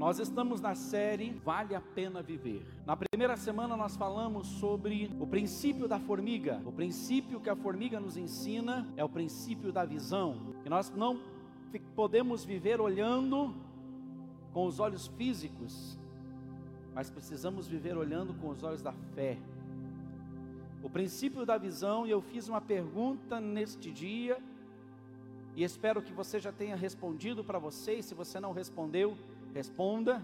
Nós estamos na série Vale a Pena Viver. Na primeira semana nós falamos sobre o princípio da formiga. O princípio que a formiga nos ensina é o princípio da visão. Que nós não podemos viver olhando com os olhos físicos, mas precisamos viver olhando com os olhos da fé. O princípio da visão, e eu fiz uma pergunta neste dia, e espero que você já tenha respondido para você, e se você não respondeu, Responda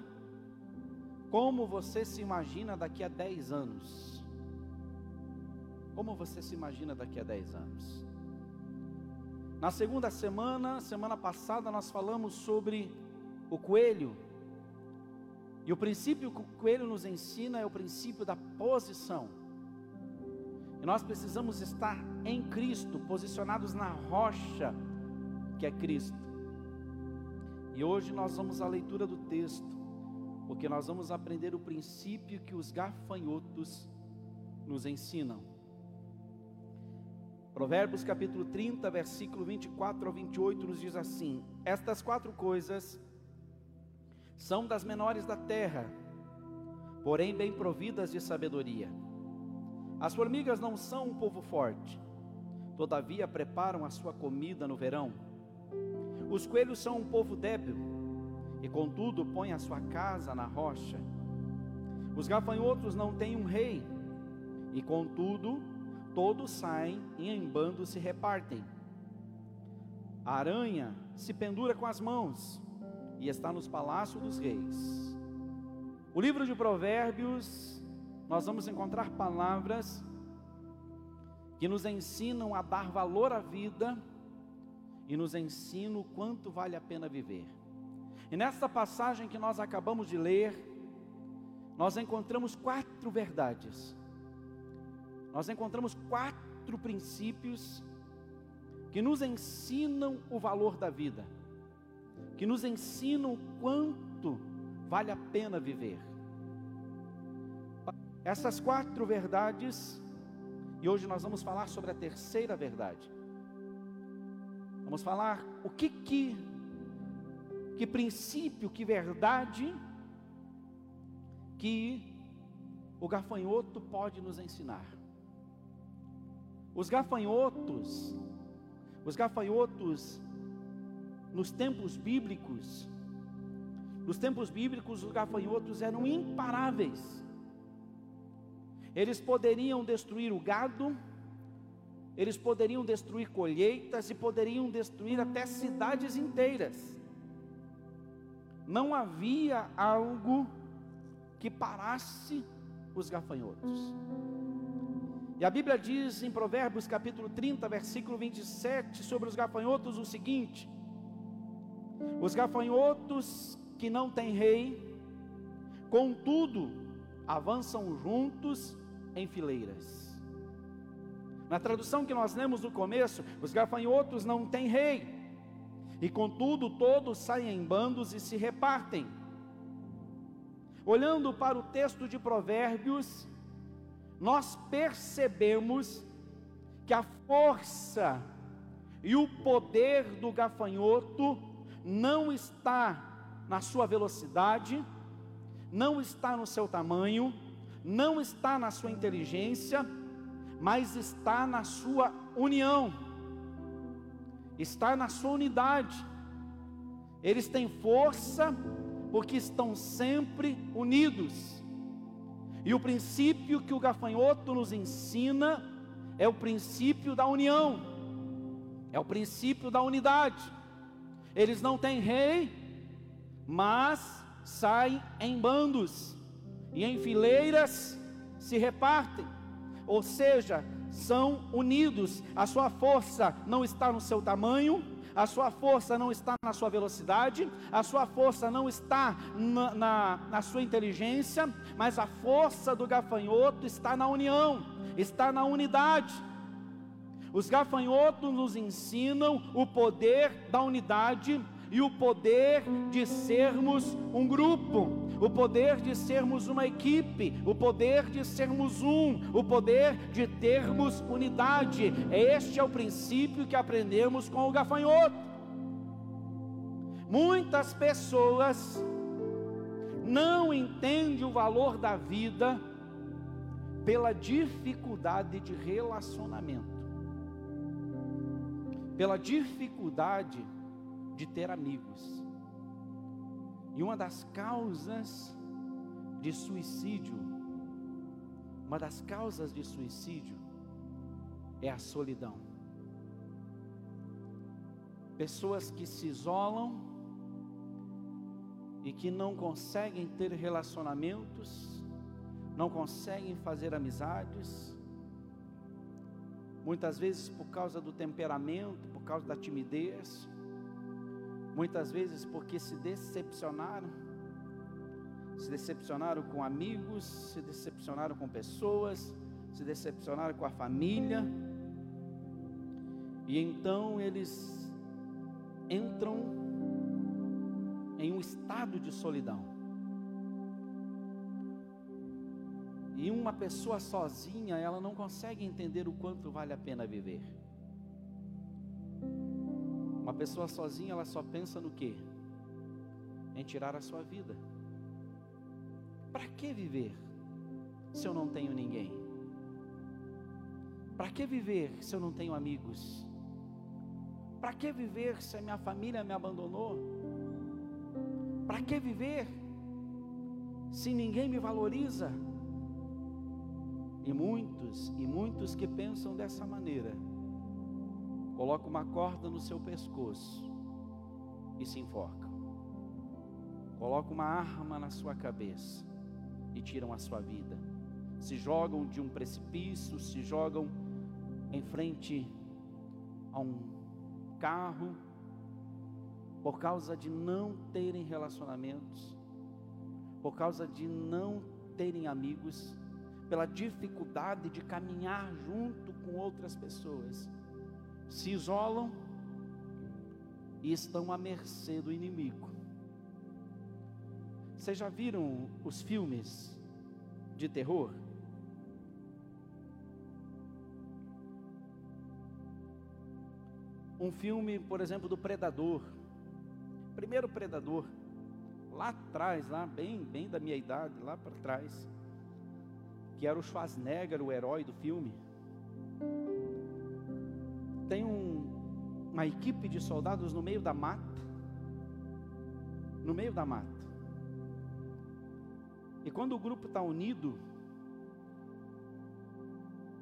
como você se imagina daqui a 10 anos. Como você se imagina daqui a 10 anos? Na segunda semana, semana passada, nós falamos sobre o coelho. E o princípio que o coelho nos ensina é o princípio da posição. E nós precisamos estar em Cristo, posicionados na rocha que é Cristo. E hoje nós vamos à leitura do texto, porque nós vamos aprender o princípio que os gafanhotos nos ensinam. Provérbios capítulo 30, versículo 24 ao 28 nos diz assim: Estas quatro coisas são das menores da terra, porém bem providas de sabedoria. As formigas não são um povo forte, todavia preparam a sua comida no verão os coelhos são um povo débil, e contudo põem a sua casa na rocha. Os gafanhotos não têm um rei, e contudo todos saem e em bando se repartem. A aranha se pendura com as mãos e está nos palácios dos reis. O livro de Provérbios, nós vamos encontrar palavras que nos ensinam a dar valor à vida e nos ensina o quanto vale a pena viver. E nesta passagem que nós acabamos de ler, nós encontramos quatro verdades. Nós encontramos quatro princípios que nos ensinam o valor da vida, que nos ensinam o quanto vale a pena viver. Essas quatro verdades, e hoje nós vamos falar sobre a terceira verdade. Vamos falar o que que que princípio, que verdade que o gafanhoto pode nos ensinar. Os gafanhotos, os gafanhotos nos tempos bíblicos, nos tempos bíblicos os gafanhotos eram imparáveis. Eles poderiam destruir o gado, eles poderiam destruir colheitas e poderiam destruir até cidades inteiras. Não havia algo que parasse os gafanhotos. E a Bíblia diz em Provérbios capítulo 30, versículo 27, sobre os gafanhotos o seguinte: Os gafanhotos que não têm rei, contudo, avançam juntos em fileiras. Na tradução que nós lemos no começo, os gafanhotos não têm rei, e contudo todos saem em bandos e se repartem. Olhando para o texto de Provérbios, nós percebemos que a força e o poder do gafanhoto não está na sua velocidade, não está no seu tamanho, não está na sua inteligência, mas está na sua união, está na sua unidade. Eles têm força porque estão sempre unidos. E o princípio que o gafanhoto nos ensina é o princípio da união, é o princípio da unidade. Eles não têm rei, mas saem em bandos e em fileiras se repartem ou seja, são unidos. A sua força não está no seu tamanho, a sua força não está na sua velocidade, a sua força não está na, na, na, sua inteligência, mas a força do gafanhoto está na união, está na unidade. Os gafanhotos nos ensinam o poder da unidade e o poder de sermos um grupo o poder de sermos uma equipe, o poder de sermos um, o poder de termos unidade. Este é o princípio que aprendemos com o gafanhoto. Muitas pessoas entende o valor da vida pela dificuldade de relacionamento, pela dificuldade de ter amigos. E uma das causas de suicídio, uma das causas de suicídio é a solidão. Pessoas que se isolam e que não conseguem ter relacionamentos, não conseguem fazer amizades, muitas vezes por causa do temperamento, por causa da timidez, muitas vezes porque se decepcionaram, se decepcionaram com amigos, se decepcionaram com pessoas, se decepcionaram com a família, e então eles entram em um estado de solidão. E uma pessoa sozinha, ela não consegue entender o quanto vale a pena viver. Uma pessoa sozinha, ela só pensa no quê? Em tirar a sua vida. Para que viver se eu não tenho ninguém? Para que viver se eu não tenho amigos? Para que viver se a minha família me abandonou? Para que viver se ninguém me valoriza? E muitos, e muitos que pensam dessa maneira, colocam uma corda no seu pescoço e se enforcam. Colocam uma arma na sua cabeça e tiram a sua vida. Se jogam de um precipício, se jogam em frente a um carro, por causa de não terem relacionamentos, por causa de não terem amigos, pela dificuldade de caminhar junto com outras pessoas, se isolam e estão à mercê do inimigo. Vocês já viram os filmes de terror? um filme, por exemplo, do Predador. Primeiro Predador, lá atrás, lá bem, bem da minha idade, lá para trás, que era o Schwarzenegger, o herói do filme. Tem um, uma equipe de soldados no meio da mata, no meio da mata. E quando o grupo está unido,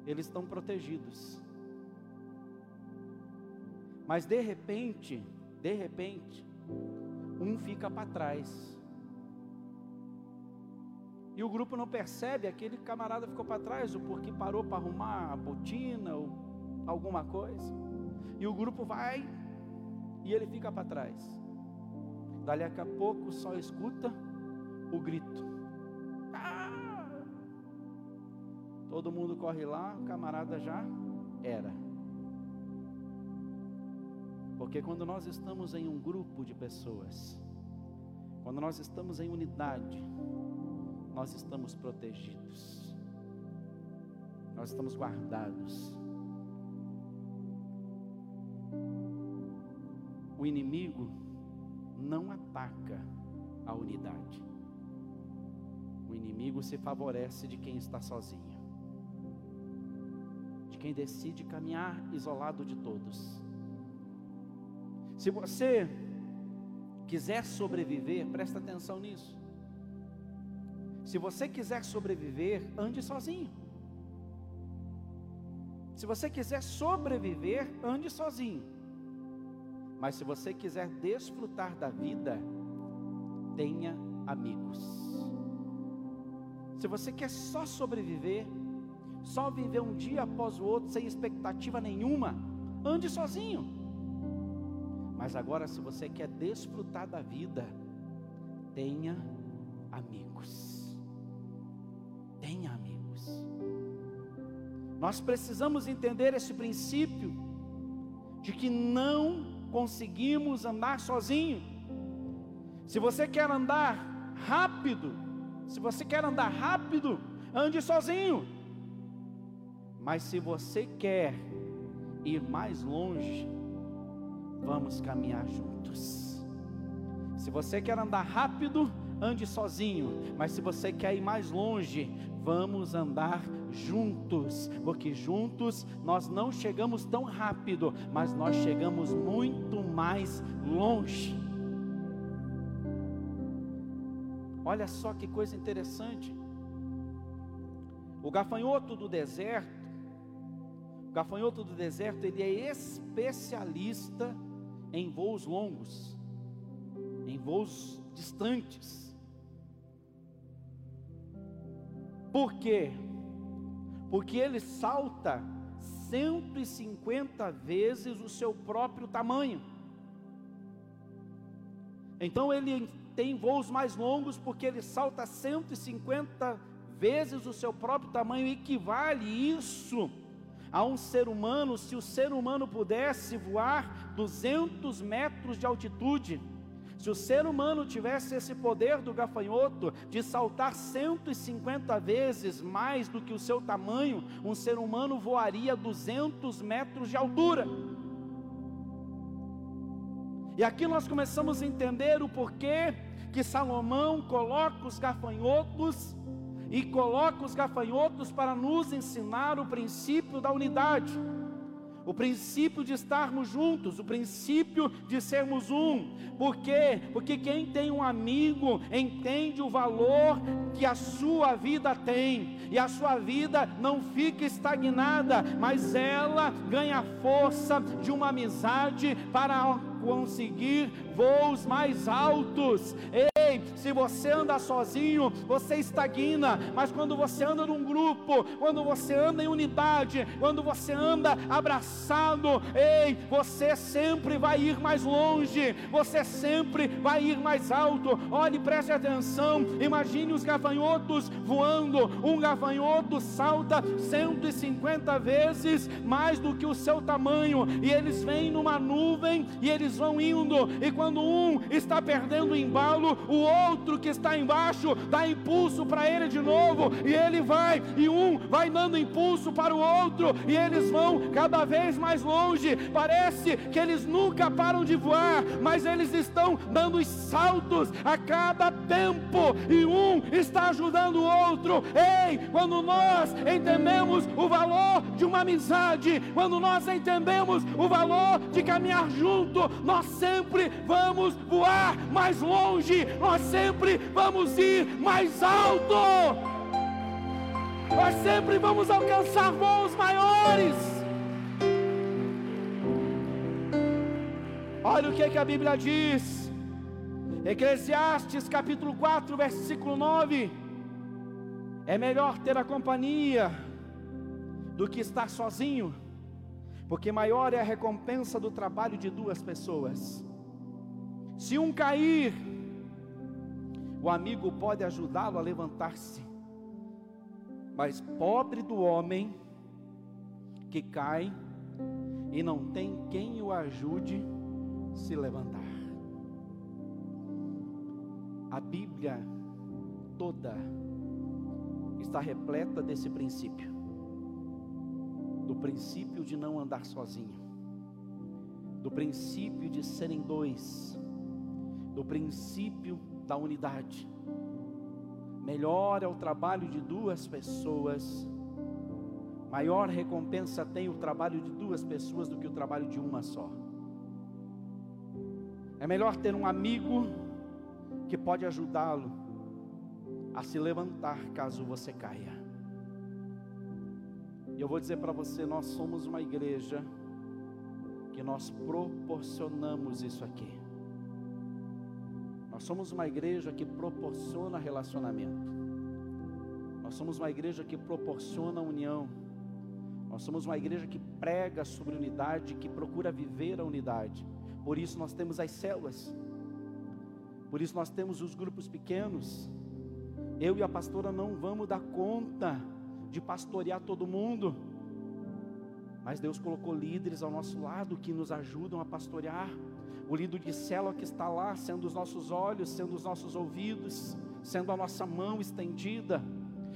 eles estão protegidos. Mas de repente, de repente, um fica para trás. E o grupo não percebe, aquele camarada ficou para trás, ou porque parou para arrumar a botina, ou alguma coisa. E o grupo vai e ele fica para trás. Dali a pouco só escuta o grito. Ah! Todo mundo corre lá, o camarada já era. Porque quando nós estamos em um grupo de pessoas, quando nós estamos em unidade, nós estamos protegidos, nós estamos guardados. O inimigo não ataca a unidade, o inimigo se favorece de quem está sozinho, de quem decide caminhar isolado de todos. Se você quiser sobreviver, presta atenção nisso. Se você quiser sobreviver, ande sozinho. Se você quiser sobreviver, ande sozinho. Mas se você quiser desfrutar da vida, tenha amigos. Se você quer só sobreviver, só viver um dia após o outro sem expectativa nenhuma, ande sozinho. Mas agora, se você quer desfrutar da vida, tenha amigos. Tenha amigos. Nós precisamos entender esse princípio de que não conseguimos andar sozinho. Se você quer andar rápido, se você quer andar rápido, ande sozinho. Mas se você quer ir mais longe, vamos caminhar juntos. Se você quer andar rápido, ande sozinho, mas se você quer ir mais longe, vamos andar juntos, porque juntos nós não chegamos tão rápido, mas nós chegamos muito mais longe. Olha só que coisa interessante. O gafanhoto do deserto, o gafanhoto do deserto, ele é especialista em voos longos, em voos distantes. Por quê? Porque ele salta 150 vezes o seu próprio tamanho. Então ele tem voos mais longos porque ele salta 150 vezes o seu próprio tamanho, equivale isso a um ser humano, se o ser humano pudesse voar 200 metros de altitude, se o ser humano tivesse esse poder do gafanhoto de saltar 150 vezes mais do que o seu tamanho, um ser humano voaria 200 metros de altura. E aqui nós começamos a entender o porquê que Salomão coloca os gafanhotos e coloca os gafanhotos para nos ensinar o princípio da unidade o princípio de estarmos juntos, o princípio de sermos um. Por quê? Porque quem tem um amigo entende o valor que a sua vida tem, e a sua vida não fica estagnada, mas ela ganha força de uma amizade para conseguir voos mais altos. Ei, se você anda sozinho, você estagna, mas quando você anda num grupo, quando você anda em unidade, quando você anda abraçado, ei, você sempre vai ir mais longe, você sempre vai ir mais alto. Olhe, preste atenção, imagine os gafanhotos voando, um gafanhoto salta 150 vezes mais do que o seu tamanho, e eles vêm numa nuvem e eles vão indo, e quando um está perdendo o embalo, o outro que está embaixo dá impulso para ele de novo, e ele vai, e um vai dando impulso para o outro, e eles vão cada vez mais longe. Parece que eles nunca param de voar, mas eles estão dando saltos a cada tempo, e um está ajudando o outro. Ei, quando nós entendemos o valor de uma amizade, quando nós entendemos o valor de caminhar junto, nós sempre vamos voar mais longe, nós sempre vamos ir mais alto, nós sempre vamos alcançar voos maiores. Olha o que, que a Bíblia diz, Eclesiastes capítulo 4, versículo 9: é melhor ter a companhia do que estar sozinho porque maior é a recompensa do trabalho de duas pessoas. Se um cair, o amigo pode ajudá-lo a levantar-se, mas pobre do homem que cai e não tem quem o ajude se levantar. A Bíblia toda está repleta desse princípio do princípio de não andar sozinho, do princípio de serem dois, do princípio da unidade. Melhor é o trabalho de duas pessoas, maior recompensa tem o trabalho de duas pessoas do que o trabalho de uma só. É melhor ter um amigo que pode ajudá-lo a se levantar caso você caia. E eu vou dizer para você, nós somos uma igreja que nós proporcionamos isso aqui. Nós somos uma igreja que proporciona relacionamento. Nós somos uma igreja que proporciona união. Nós somos uma igreja que prega sobre unidade, que procura viver a unidade. Por isso nós temos as células. Por isso nós temos os grupos pequenos. Eu e a pastora não vamos dar conta de pastorear todo mundo. Mas Deus colocou líderes ao nosso lado que nos ajudam a pastorear. O líder de célula que está lá, sendo os nossos olhos, sendo os nossos ouvidos, sendo a nossa mão estendida.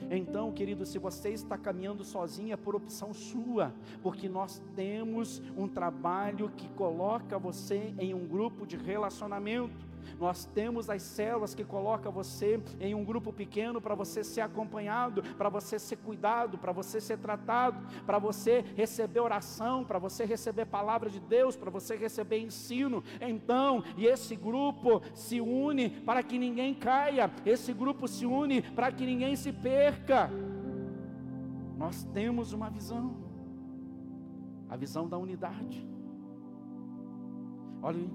Então, querido, se você está caminhando sozinho, é por opção sua, porque nós temos um trabalho que coloca você em um grupo de relacionamento. Nós temos as células que coloca você em um grupo pequeno para você ser acompanhado, para você ser cuidado, para você ser tratado, para você receber oração, para você receber palavra de Deus, para você receber ensino. Então, e esse grupo se une para que ninguém caia, esse grupo se une para que ninguém se perca. Nós temos uma visão, a visão da unidade. Olha,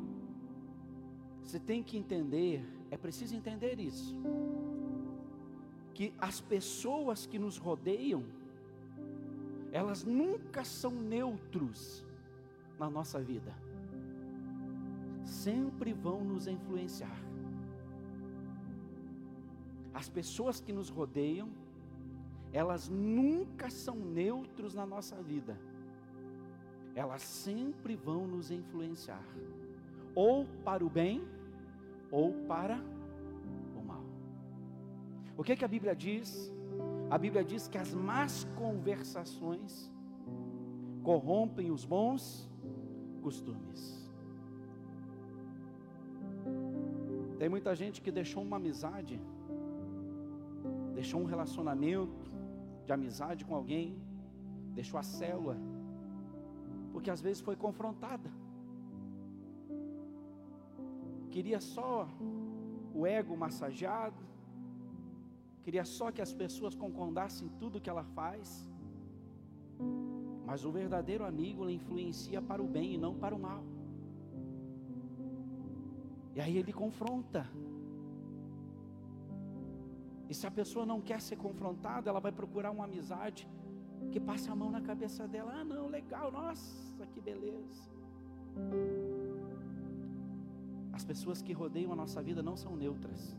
você tem que entender, é preciso entender isso, que as pessoas que nos rodeiam, elas nunca são neutros na nossa vida, sempre vão nos influenciar. As pessoas que nos rodeiam, elas nunca são neutros na nossa vida, elas sempre vão nos influenciar, ou para o bem, ou para o mal. O que, que a Bíblia diz? A Bíblia diz que as más conversações corrompem os bons costumes. Tem muita gente que deixou uma amizade, deixou um relacionamento de amizade com alguém, deixou a célula, porque às vezes foi confrontada. Queria só o ego massageado, queria só que as pessoas concordassem em tudo que ela faz. Mas o verdadeiro amigo lhe influencia para o bem e não para o mal. E aí ele confronta. E se a pessoa não quer ser confrontada, ela vai procurar uma amizade que passe a mão na cabeça dela. Ah, não, legal, nossa, que beleza. As pessoas que rodeiam a nossa vida não são neutras.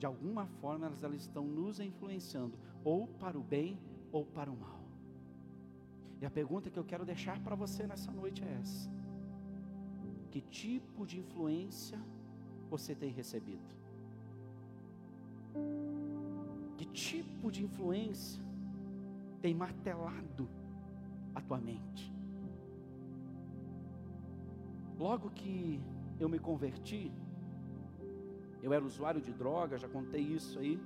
De alguma forma elas, elas estão nos influenciando, ou para o bem ou para o mal. E a pergunta que eu quero deixar para você nessa noite é essa: Que tipo de influência você tem recebido? Que tipo de influência tem martelado a tua mente? Logo que eu me converti, eu era usuário de droga, já contei isso aí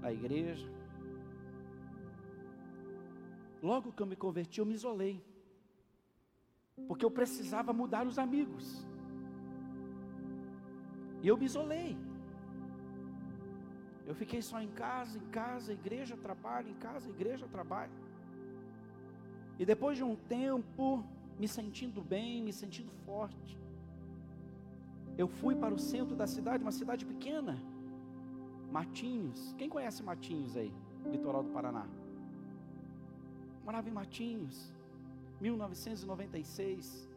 na igreja. Logo que eu me converti, eu me isolei, porque eu precisava mudar os amigos, e eu me isolei. Eu fiquei só em casa, em casa, igreja, trabalho, em casa, igreja, trabalho. E depois de um tempo, me sentindo bem, me sentindo forte, eu fui para o centro da cidade, uma cidade pequena, Matinhos. Quem conhece Matinhos aí, litoral do Paraná? Morava em Matinhos, 1996.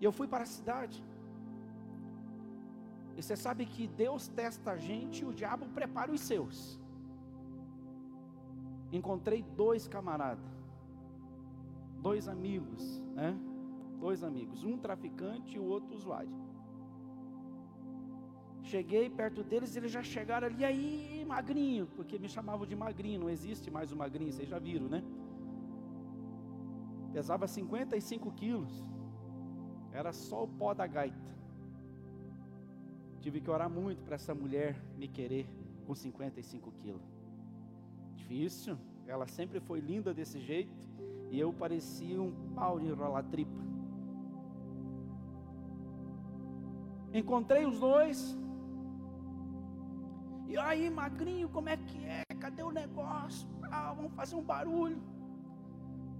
E eu fui para a cidade. E você sabe que Deus testa a gente e o diabo prepara os seus. Encontrei dois camaradas, dois amigos, né? Dois amigos, um traficante e o outro usuário. Cheguei perto deles, eles já chegaram ali, aí, magrinho, porque me chamavam de magrinho, não existe mais o magrinho, vocês já viram, né? Pesava 55 quilos, era só o pó da gaita. Tive que orar muito para essa mulher me querer com 55 quilos. Difícil, ela sempre foi linda desse jeito, e eu parecia um pau de enrolar tripa. Encontrei os dois, e aí, magrinho, como é que é? Cadê o negócio? Ah, vamos fazer um barulho.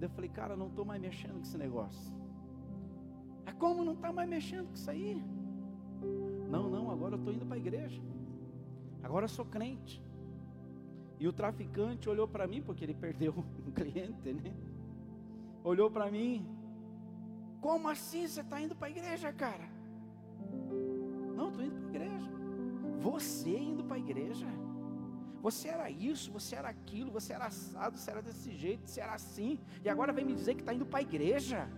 Eu falei, cara, não estou mais mexendo com esse negócio. É como não está mais mexendo com isso aí? Não, não, agora eu estou indo para a igreja. Agora eu sou crente. E o traficante olhou para mim, porque ele perdeu um cliente, né? Olhou para mim. Como assim você está indo para a igreja, cara? Você indo para a igreja. Você era isso, você era aquilo, você era assado, você era desse jeito, você era assim, e agora vem me dizer que está indo para a igreja.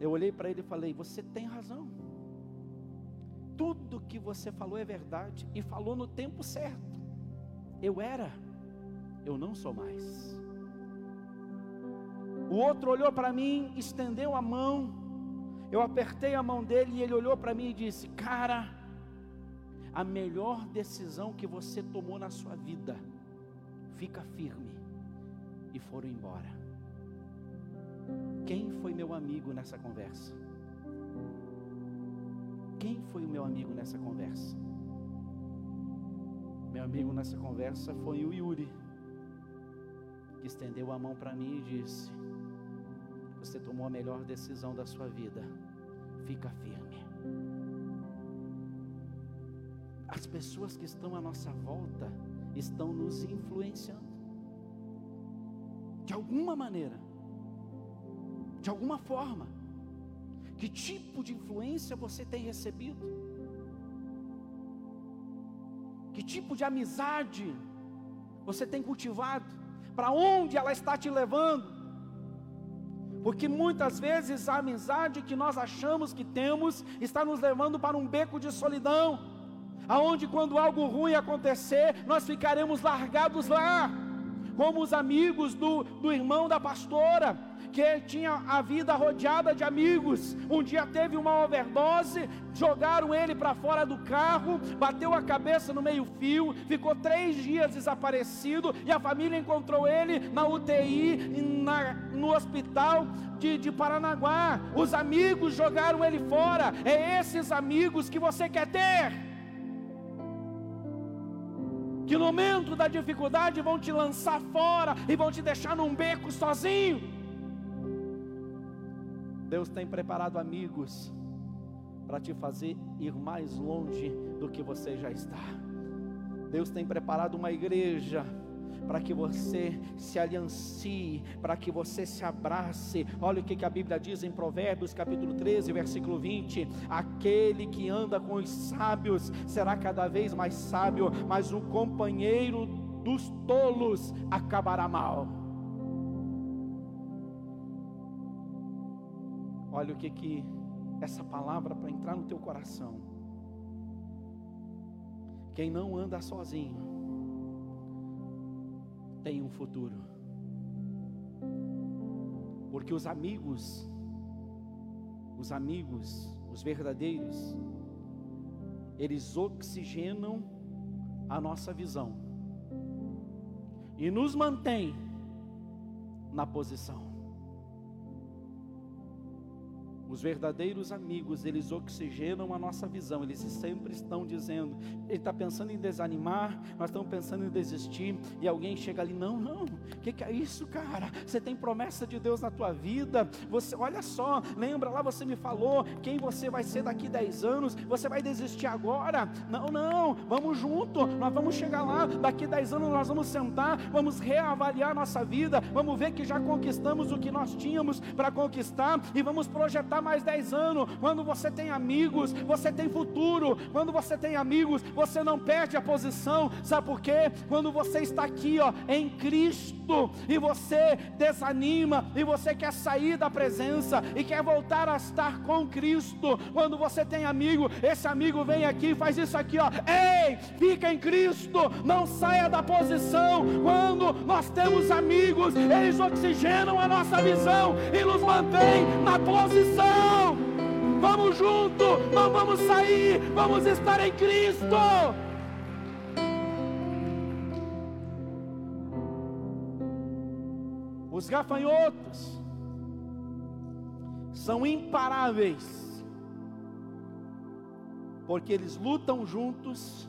Eu olhei para ele e falei: Você tem razão. Tudo que você falou é verdade, e falou no tempo certo. Eu era, eu não sou mais. O outro olhou para mim, estendeu a mão, Eu apertei a mão dele e ele olhou para mim e disse: Cara, a melhor decisão que você tomou na sua vida, fica firme. E foram embora. Quem foi meu amigo nessa conversa? Quem foi o meu amigo nessa conversa? Meu amigo nessa conversa foi o Yuri, que estendeu a mão para mim e disse: Você tomou a melhor decisão da sua vida, fica firme. As pessoas que estão à nossa volta estão nos influenciando, de alguma maneira, de alguma forma. Que tipo de influência você tem recebido? Que tipo de amizade você tem cultivado? Para onde ela está te levando? Porque muitas vezes a amizade que nós achamos que temos está nos levando para um beco de solidão, aonde quando algo ruim acontecer, nós ficaremos largados lá, como os amigos do, do irmão da pastora que tinha a vida rodeada de amigos. Um dia teve uma overdose, jogaram ele para fora do carro, bateu a cabeça no meio-fio, ficou três dias desaparecido e a família encontrou ele na UTI, na, no hospital de, de Paranaguá. Os amigos jogaram ele fora. É esses amigos que você quer ter que no momento da dificuldade vão te lançar fora e vão te deixar num beco sozinho. Deus tem preparado amigos para te fazer ir mais longe do que você já está. Deus tem preparado uma igreja para que você se aliancie, para que você se abrace. Olha o que, que a Bíblia diz em Provérbios capítulo 13, versículo 20: aquele que anda com os sábios será cada vez mais sábio, mas o companheiro dos tolos acabará mal. Olha o que que essa palavra para entrar no teu coração. Quem não anda sozinho tem um futuro. Porque os amigos, os amigos, os verdadeiros, eles oxigenam a nossa visão e nos mantém na posição. Os verdadeiros amigos, eles oxigenam a nossa visão, eles sempre estão dizendo, ele está pensando em desanimar, nós estamos pensando em desistir, e alguém chega ali, não, não, o que, que, é isso, cara? Você tem promessa de Deus na tua vida, você, olha só, lembra lá, você me falou quem você vai ser daqui 10 anos, você vai desistir agora? Não, não, vamos junto, nós vamos chegar lá, daqui 10 anos nós vamos sentar, vamos reavaliar nossa vida, vamos ver que já conquistamos o que nós tínhamos para conquistar, e vamos projetar mais 10 anos. Quando você tem amigos, você tem futuro. Quando você tem amigos, você não perde a posição. Sabe por quê? Quando você está aqui, ó, em Cristo, e você desanima, e você quer sair da presença e quer voltar a estar com Cristo. Quando você tem amigo, esse amigo vem aqui e faz isso aqui, ó. Ei, fica em Cristo, não saia da posição. Quando nós temos amigos, eles oxigenam a nossa visão e nos mantém na posição vamos junto, não vamos sair, vamos estar em Cristo. Os gafanhotos são imparáveis, porque eles lutam juntos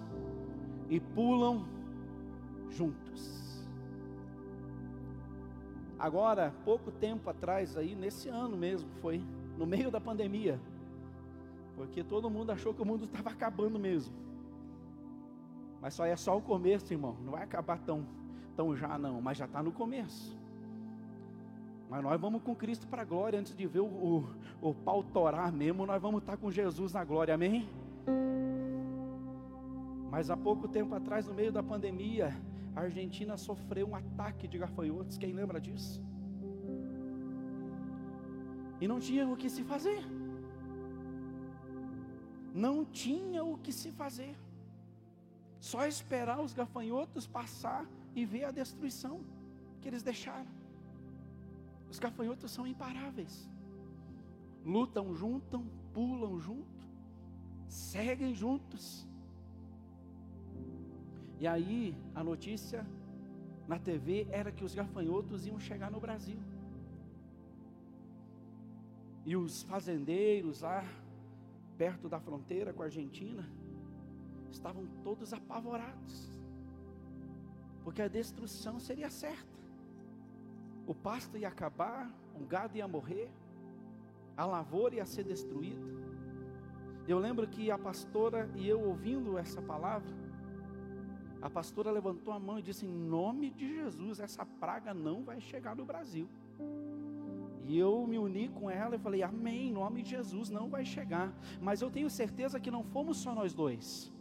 e pulam juntos. Agora, pouco tempo atrás, aí, nesse ano mesmo, foi no meio da pandemia, porque todo mundo achou que o mundo estava acabando mesmo. Mas só é só o começo, irmão. Não vai acabar tão, tão já não, mas já está no começo. Mas nós vamos com Cristo para a glória, antes de ver o, o, o pau torar mesmo, nós vamos estar tá com Jesus na glória, amém? Mas há pouco tempo atrás, no meio da pandemia, a Argentina sofreu um ataque de gafanhotos, quem lembra disso? E não tinha o que se fazer. Não tinha o que se fazer. Só esperar os gafanhotos passar e ver a destruição que eles deixaram. Os gafanhotos são imparáveis. lutam juntam, pulam junto, seguem juntos. E aí a notícia na TV era que os gafanhotos iam chegar no Brasil. E os fazendeiros lá, perto da fronteira com a Argentina, estavam todos apavorados, porque a destruição seria certa. O pasto ia acabar, um gado ia morrer, a lavoura ia ser destruída. Eu lembro que a pastora e eu ouvindo essa palavra, a pastora levantou a mão e disse: Em nome de Jesus, essa praga não vai chegar no Brasil. E eu me uni com ela e falei: Amém, em nome de Jesus, não vai chegar. Mas eu tenho certeza que não fomos só nós dois.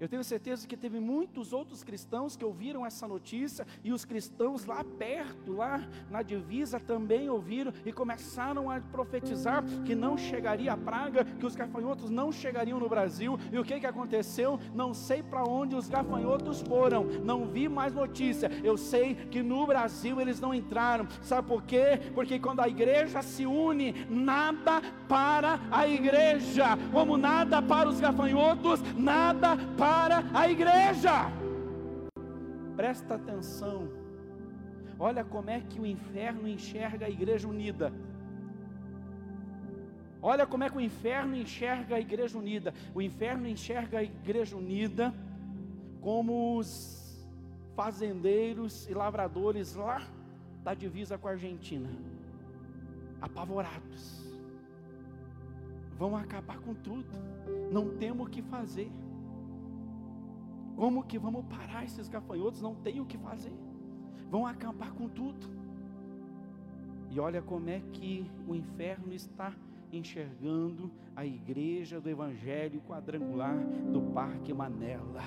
Eu tenho certeza que teve muitos outros cristãos que ouviram essa notícia e os cristãos lá perto, lá na divisa, também ouviram e começaram a profetizar que não chegaria a praga, que os gafanhotos não chegariam no Brasil. E o que, que aconteceu? Não sei para onde os gafanhotos foram, não vi mais notícia. Eu sei que no Brasil eles não entraram. Sabe por quê? Porque quando a igreja se une, nada para a igreja, como nada para os gafanhotos, nada para para a igreja. Presta atenção. Olha como é que o inferno enxerga a igreja unida. Olha como é que o inferno enxerga a igreja unida. O inferno enxerga a igreja unida como os fazendeiros e lavradores lá da divisa com a Argentina, apavorados. Vão acabar com tudo. Não temos o que fazer. Como que vamos parar esses gafanhotos? Não tem o que fazer. Vão acampar com tudo. E olha como é que o inferno está enxergando a igreja do Evangelho quadrangular do Parque Manela.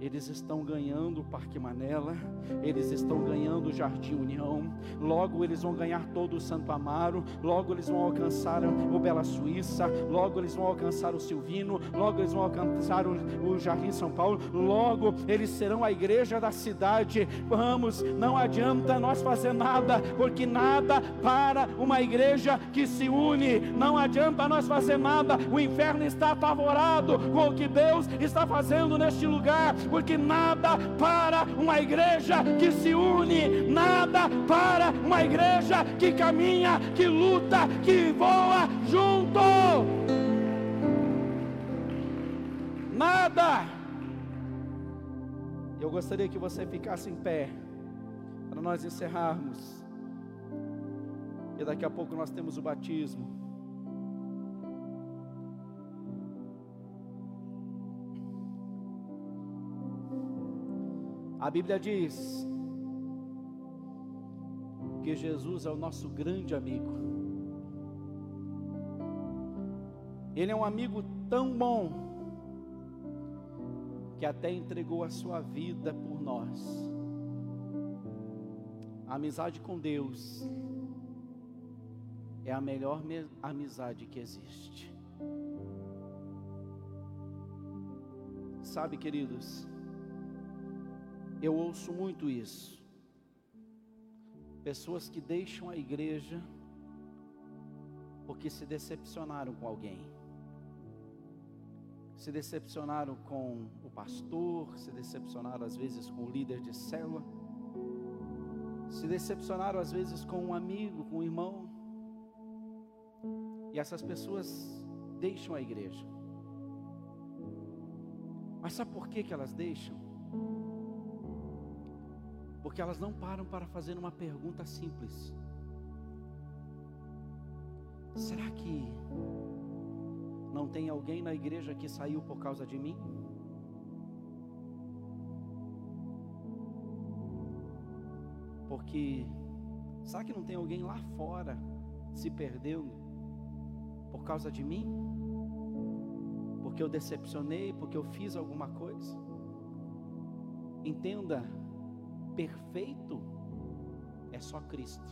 Eles estão ganhando o Parque Manela, eles estão ganhando o Jardim União, logo eles vão ganhar todo o Santo Amaro, logo eles vão alcançar o Bela Suíça, logo eles vão alcançar o Silvino, logo eles vão alcançar o, o Jardim São Paulo, logo eles serão a igreja da cidade. Vamos, não adianta nós fazer nada, porque nada para uma igreja que se une, não adianta nós fazer nada, o inferno está apavorado com o que Deus está fazendo neste lugar porque nada para uma igreja que se une, nada para uma igreja que caminha, que luta, que voa junto. Nada. Eu gostaria que você ficasse em pé para nós encerrarmos. E daqui a pouco nós temos o batismo. A Bíblia diz que Jesus é o nosso grande amigo. Ele é um amigo tão bom que até entregou a sua vida por nós. A amizade com Deus é a melhor amizade que existe. Sabe, queridos, eu ouço muito isso. Pessoas que deixam a igreja porque se decepcionaram com alguém. Se decepcionaram com o pastor, se decepcionaram às vezes com o líder de célula, se decepcionaram às vezes com um amigo, com um irmão. E essas pessoas deixam a igreja. Mas sabe por que, que elas deixam? Porque elas não param para fazer uma pergunta simples: será que não tem alguém na igreja que saiu por causa de mim? Porque será que não tem alguém lá fora se perdendo por causa de mim? Porque eu decepcionei, porque eu fiz alguma coisa? Entenda perfeito é só Cristo.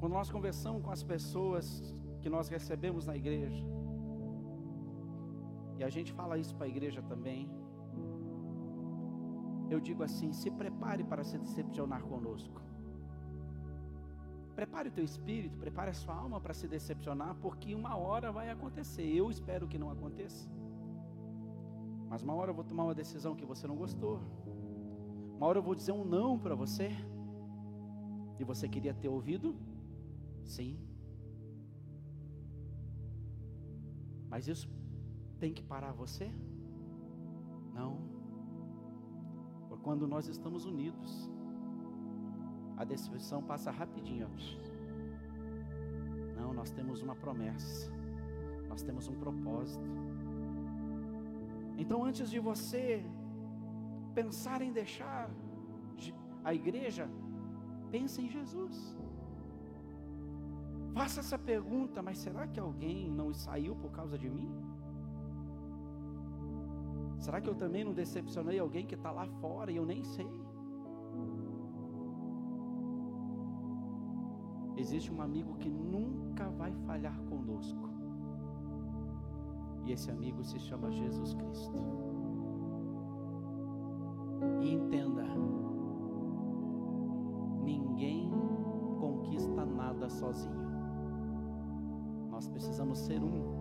Quando nós conversamos com as pessoas que nós recebemos na igreja, e a gente fala isso para a igreja também, eu digo assim: se prepare para se decepcionar conosco. Prepare o teu espírito, prepare a sua alma para se decepcionar, porque uma hora vai acontecer. Eu espero que não aconteça. Mas uma hora eu vou tomar uma decisão que você não gostou. Uma hora eu vou dizer um não para você. E você queria ter ouvido? Sim. Mas isso tem que parar você? Não. Porque quando nós estamos unidos, a decepção passa rapidinho. Não, nós temos uma promessa. Nós temos um propósito. Então, antes de você pensar em deixar a igreja, pense em Jesus. Faça essa pergunta, mas será que alguém não saiu por causa de mim? Será que eu também não decepcionei alguém que está lá fora e eu nem sei? Existe um amigo que nunca vai falhar conosco. E esse amigo se chama Jesus Cristo. E entenda: ninguém conquista nada sozinho. Nós precisamos ser um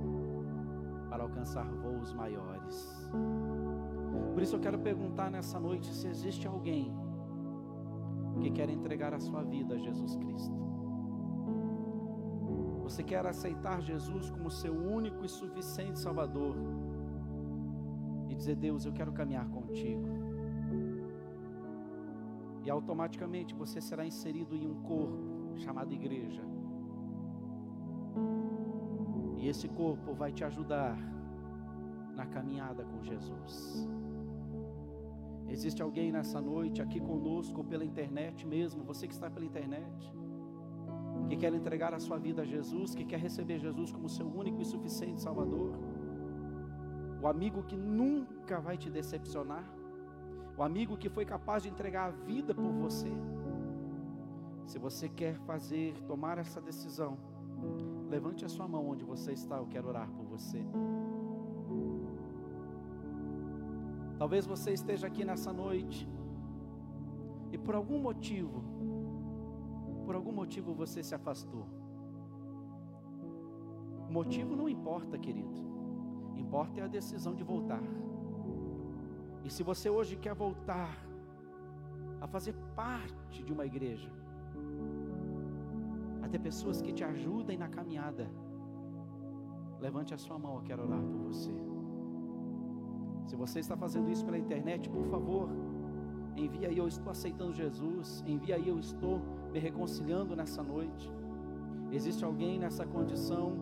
para alcançar voos maiores. Por isso eu quero perguntar nessa noite se existe alguém que quer entregar a sua vida a Jesus Cristo. Você quer aceitar Jesus como seu único e suficiente Salvador e dizer: Deus, eu quero caminhar contigo. E automaticamente você será inserido em um corpo chamado igreja. E esse corpo vai te ajudar na caminhada com Jesus. Existe alguém nessa noite aqui conosco, pela internet mesmo, você que está pela internet que quer entregar a sua vida a Jesus, que quer receber Jesus como seu único e suficiente Salvador, o amigo que nunca vai te decepcionar, o amigo que foi capaz de entregar a vida por você. Se você quer fazer, tomar essa decisão, levante a sua mão onde você está, eu quero orar por você. Talvez você esteja aqui nessa noite e por algum motivo por algum motivo você se afastou. O motivo não importa, querido. Importa é a decisão de voltar. E se você hoje quer voltar a fazer parte de uma igreja, a ter pessoas que te ajudem na caminhada, levante a sua mão, eu quero orar por você. Se você está fazendo isso pela internet, por favor, envia aí, eu estou aceitando Jesus, envia aí, eu estou me reconciliando nessa noite. Existe alguém nessa condição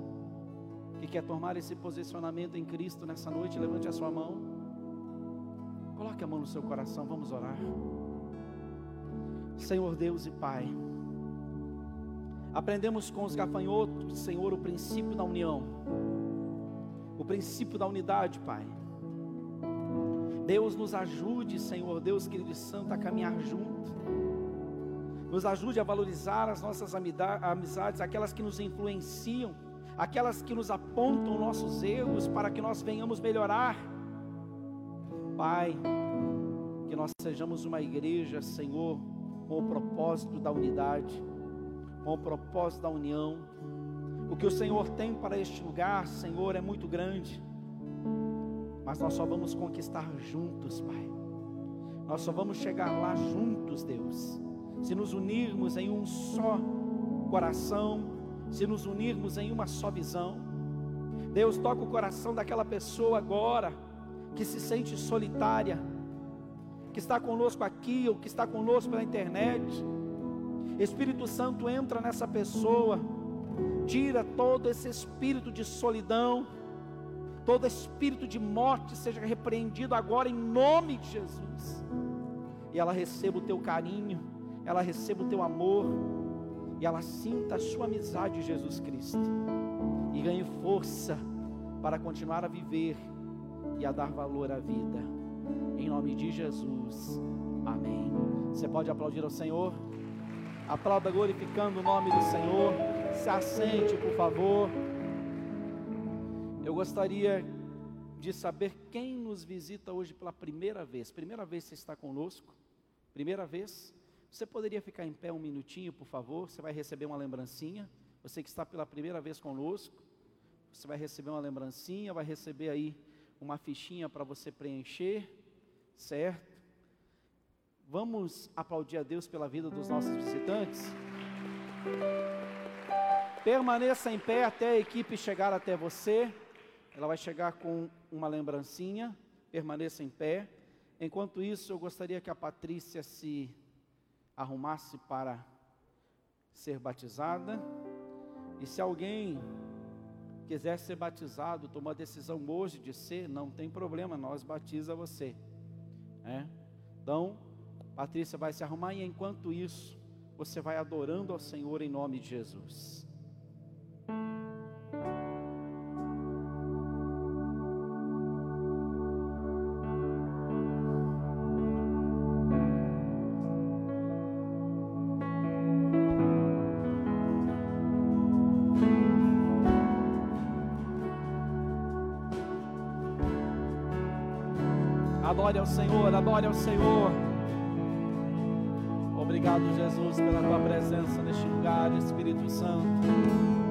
que quer tomar esse posicionamento em Cristo nessa noite? Levante a sua mão. Coloque a mão no seu coração, vamos orar. Senhor Deus e Pai, aprendemos com os gafanhotos, Senhor, o princípio da união, o princípio da unidade, Pai. Deus nos ajude, Senhor, Deus querido santo, a caminhar junto nos ajude a valorizar as nossas amizades, aquelas que nos influenciam, aquelas que nos apontam nossos erros para que nós venhamos melhorar. Pai, que nós sejamos uma igreja, Senhor, com o propósito da unidade, com o propósito da união. O que o Senhor tem para este lugar, Senhor, é muito grande, mas nós só vamos conquistar juntos, Pai. Nós só vamos chegar lá juntos, Deus se nos unirmos em um só coração, se nos unirmos em uma só visão. Deus toca o coração daquela pessoa agora que se sente solitária, que está conosco aqui ou que está conosco pela internet. Espírito Santo entra nessa pessoa, tira todo esse espírito de solidão, todo espírito de morte seja repreendido agora em nome de Jesus. E ela receba o teu carinho, ela receba o teu amor e ela sinta a sua amizade, Jesus Cristo, e ganhe força para continuar a viver e a dar valor à vida. Em nome de Jesus, amém. Você pode aplaudir ao Senhor? Aplauda glorificando o nome do Senhor. Se assente, por favor. Eu gostaria de saber quem nos visita hoje pela primeira vez. Primeira vez você está conosco? Primeira vez? Você poderia ficar em pé um minutinho, por favor? Você vai receber uma lembrancinha. Você que está pela primeira vez conosco, você vai receber uma lembrancinha, vai receber aí uma fichinha para você preencher, certo? Vamos aplaudir a Deus pela vida dos nossos visitantes? Permaneça em pé até a equipe chegar até você. Ela vai chegar com uma lembrancinha. Permaneça em pé. Enquanto isso, eu gostaria que a Patrícia se arrumasse para ser batizada. E se alguém quiser ser batizado, tomou a decisão hoje de ser, não tem problema, nós batiza você. É? Então, Patrícia vai se arrumar e enquanto isso, você vai adorando ao Senhor em nome de Jesus. Adore ao Senhor, adore ao Senhor. Obrigado, Jesus, pela tua presença neste lugar, Espírito Santo.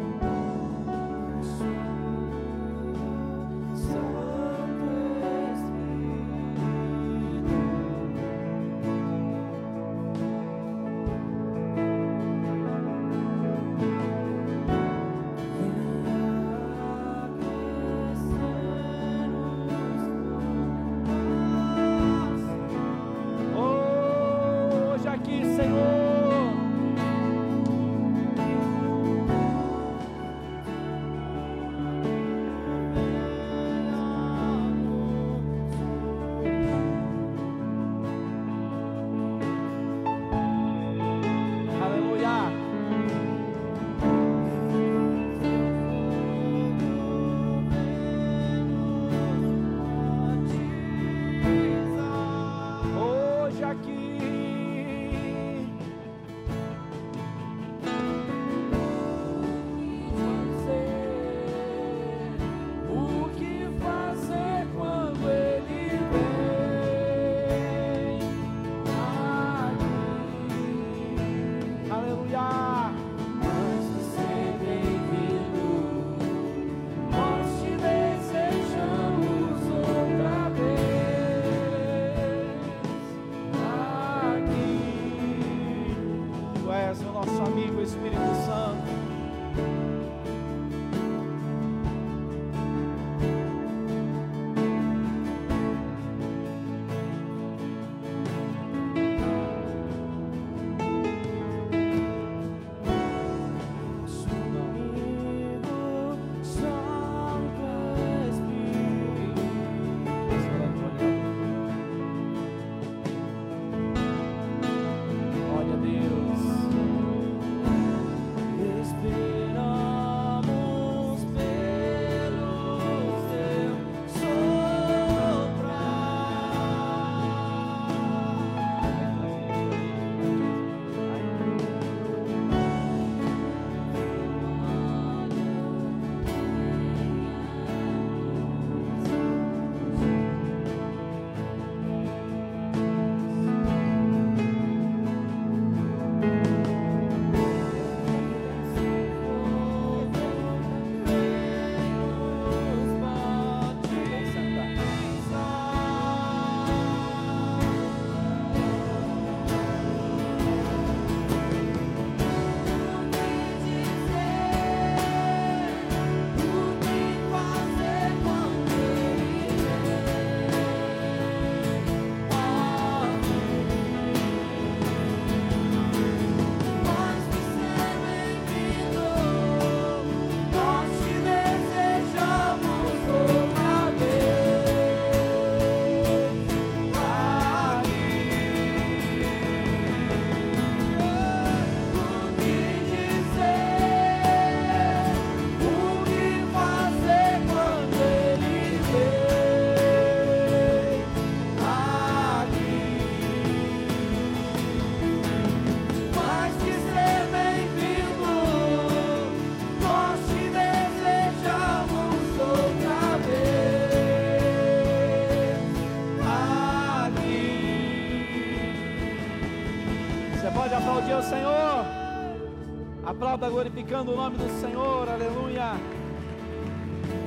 Glorificando o nome do Senhor. Aleluia.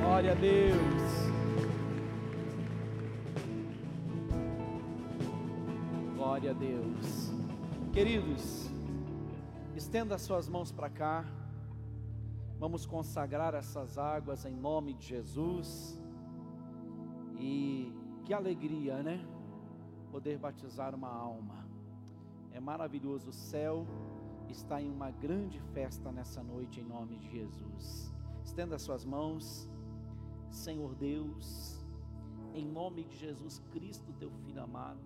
Glória a Deus. Glória a Deus. Queridos, estenda suas mãos para cá. Vamos consagrar essas águas em nome de Jesus. E que alegria, né? Poder batizar uma alma. É maravilhoso. O céu está em uma grande festa nessa noite, em nome de Jesus. Estenda suas mãos, Senhor Deus, em nome de Jesus Cristo, teu filho amado.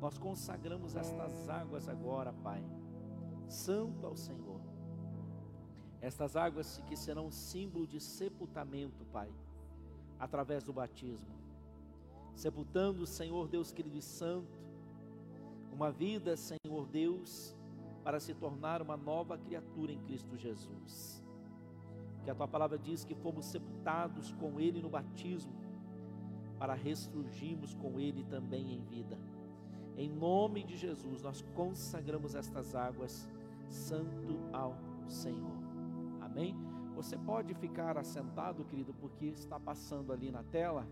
Nós consagramos estas águas agora, Pai, santo ao Senhor. Estas águas que serão símbolo de sepultamento, Pai, através do batismo. Sepultando, Senhor Deus querido e santo, uma vida, Senhor Deus, para se tornar uma nova criatura em Cristo Jesus. Que a tua palavra diz que fomos sepultados com Ele no batismo, para ressurgirmos com Ele também em vida. Em nome de Jesus, nós consagramos estas águas, santo ao Senhor. Amém? Você pode ficar assentado, querido, porque está passando ali na tela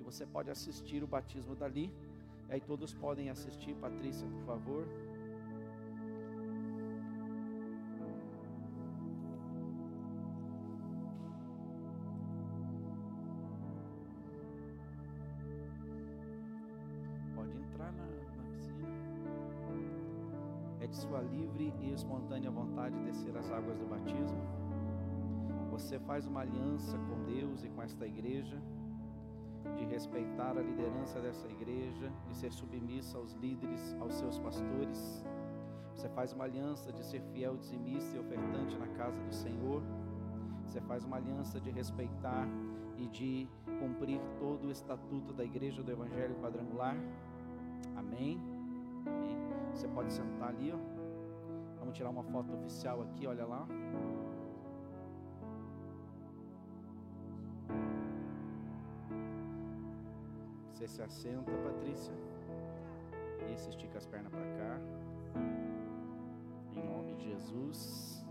e você pode assistir o batismo dali. E aí todos podem assistir. Patrícia, por favor. Descer as águas do batismo. Você faz uma aliança com Deus e com esta igreja, de respeitar a liderança dessa igreja, de ser submissa aos líderes, aos seus pastores. Você faz uma aliança de ser fiel, dizimista e ofertante na casa do Senhor. Você faz uma aliança de respeitar e de cumprir todo o estatuto da igreja do Evangelho quadrangular. Amém. Amém. Você pode sentar ali, ó. Vamos tirar uma foto oficial aqui, olha lá. Você se assenta, Patrícia. Isso, estica as pernas para cá. Em nome de Jesus.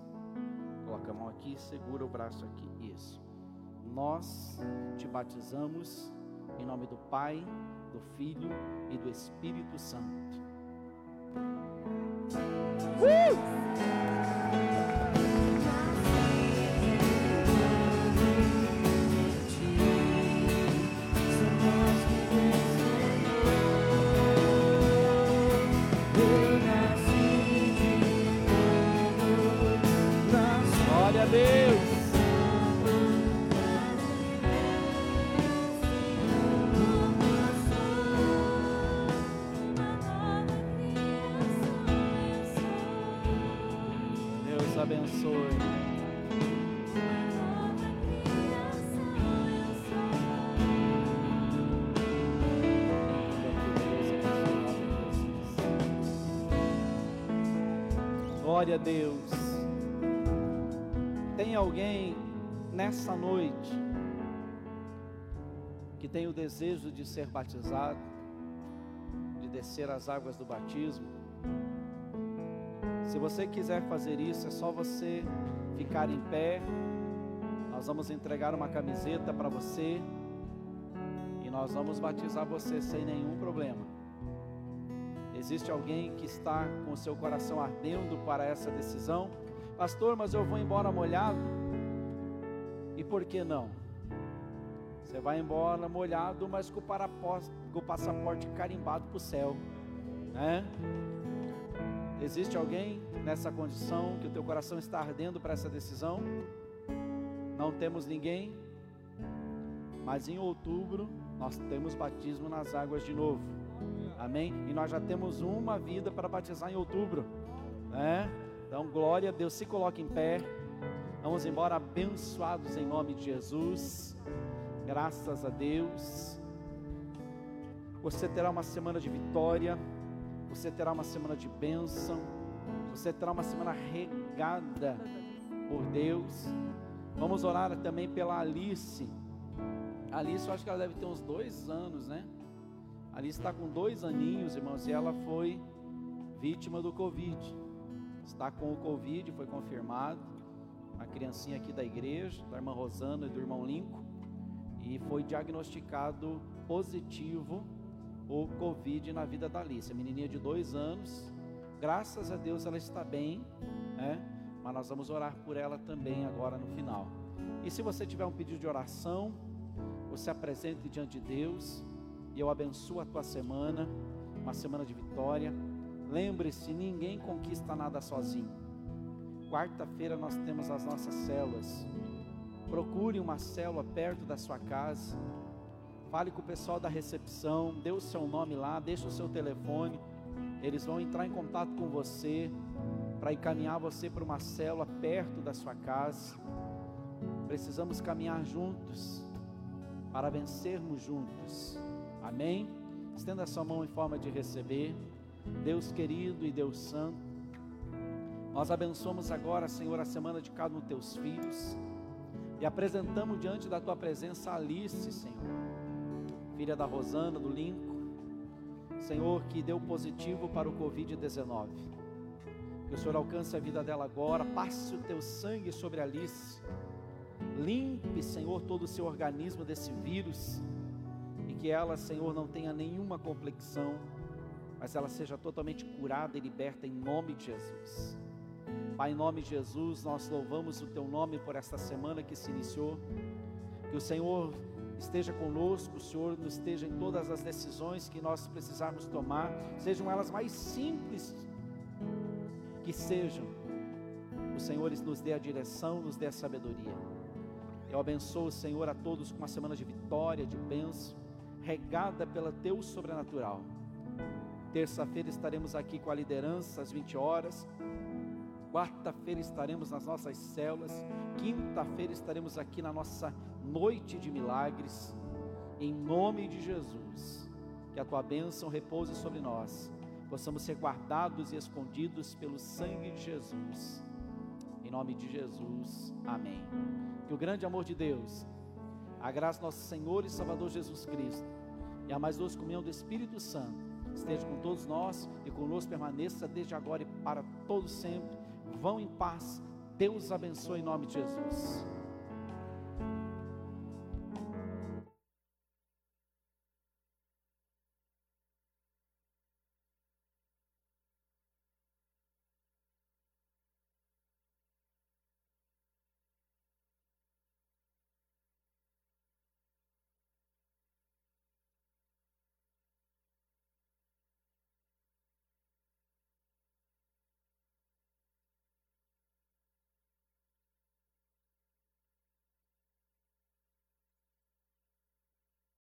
Coloca a mão aqui, segura o braço aqui. Isso. Nós te batizamos em nome do Pai, do Filho e do Espírito Santo. Woo! Glória a Deus. Tem alguém nessa noite que tem o desejo de ser batizado, de descer as águas do batismo? Se você quiser fazer isso, é só você ficar em pé. Nós vamos entregar uma camiseta para você e nós vamos batizar você sem nenhum problema. Existe alguém que está com o seu coração ardendo para essa decisão? Pastor, mas eu vou embora molhado. E por que não? Você vai embora molhado, mas com o, passaporte carimbado para o céu. Né? Existe alguém nessa condição que o teu coração está ardendo para essa decisão? Não temos ninguém, mas em outubro nós temos batismo nas águas de novo. Amém? E nós já temos uma vida para batizar em outubro. Né? Então, glória a Deus. Se coloque em pé. Vamos embora abençoados em nome de Jesus. Graças a Deus. Você terá uma semana de vitória. Você terá uma semana de bênção. Você terá uma semana regada por Deus. Vamos orar também pela Alice. Alice, eu acho que ela deve ter uns dois anos, né? Ali está com dois aninhos, irmãos, e ela foi vítima do Covid. está com o Covid, foi confirmado. Uma criancinha aqui da igreja, da irmã Rosana e do irmão Lincoln, e foi diagnosticado positivo o Covid na vida da Alice, a menininha de dois anos. Graças a Deus ela está bem, né? Mas nós vamos orar por ela também agora no final. E se você tiver um pedido de oração, você apresente diante de Deus e eu abençoo a tua semana, uma semana de vitória. Lembre-se, ninguém conquista nada sozinho. Quarta-feira nós temos as nossas células. Procure uma célula perto da sua casa. Fale com o pessoal da recepção, dê o seu nome lá, deixe o seu telefone. Eles vão entrar em contato com você para encaminhar você para uma célula perto da sua casa. Precisamos caminhar juntos para vencermos juntos. Amém? Estenda a sua mão em forma de receber. Deus querido e Deus santo, nós abençoamos agora, Senhor, a semana de cada um dos teus filhos e apresentamos diante da tua presença a Alice, Senhor, filha da Rosana, do Lincoln, Senhor, que deu positivo para o Covid-19. Que o Senhor alcance a vida dela agora, passe o teu sangue sobre Alice, limpe, Senhor, todo o seu organismo desse vírus que ela, Senhor, não tenha nenhuma complexão mas ela seja totalmente curada e liberta em nome de Jesus. Pai, em nome de Jesus, nós louvamos o Teu nome por esta semana que se iniciou. Que o Senhor esteja conosco, o Senhor nos esteja em todas as decisões que nós precisarmos tomar, sejam elas mais simples que sejam. O Senhor nos dê a direção, nos dê a sabedoria. Eu abençoo, Senhor, a todos com uma semana de vitória, de bênção, regada pelo Teu sobrenatural. Terça-feira estaremos aqui com a liderança às 20 horas. Quarta-feira estaremos nas nossas células. Quinta-feira estaremos aqui na nossa noite de milagres. Em nome de Jesus, que a tua bênção repouse sobre nós. Possamos ser guardados e escondidos pelo sangue de Jesus. Em nome de Jesus, amém. Que o grande amor de Deus, a graça do nosso Senhor e Salvador Jesus Cristo e a mais doce comunhão do Espírito Santo esteja com todos nós e conosco permaneça desde agora e para todo sempre. Vão em paz. Deus abençoe em nome de Jesus.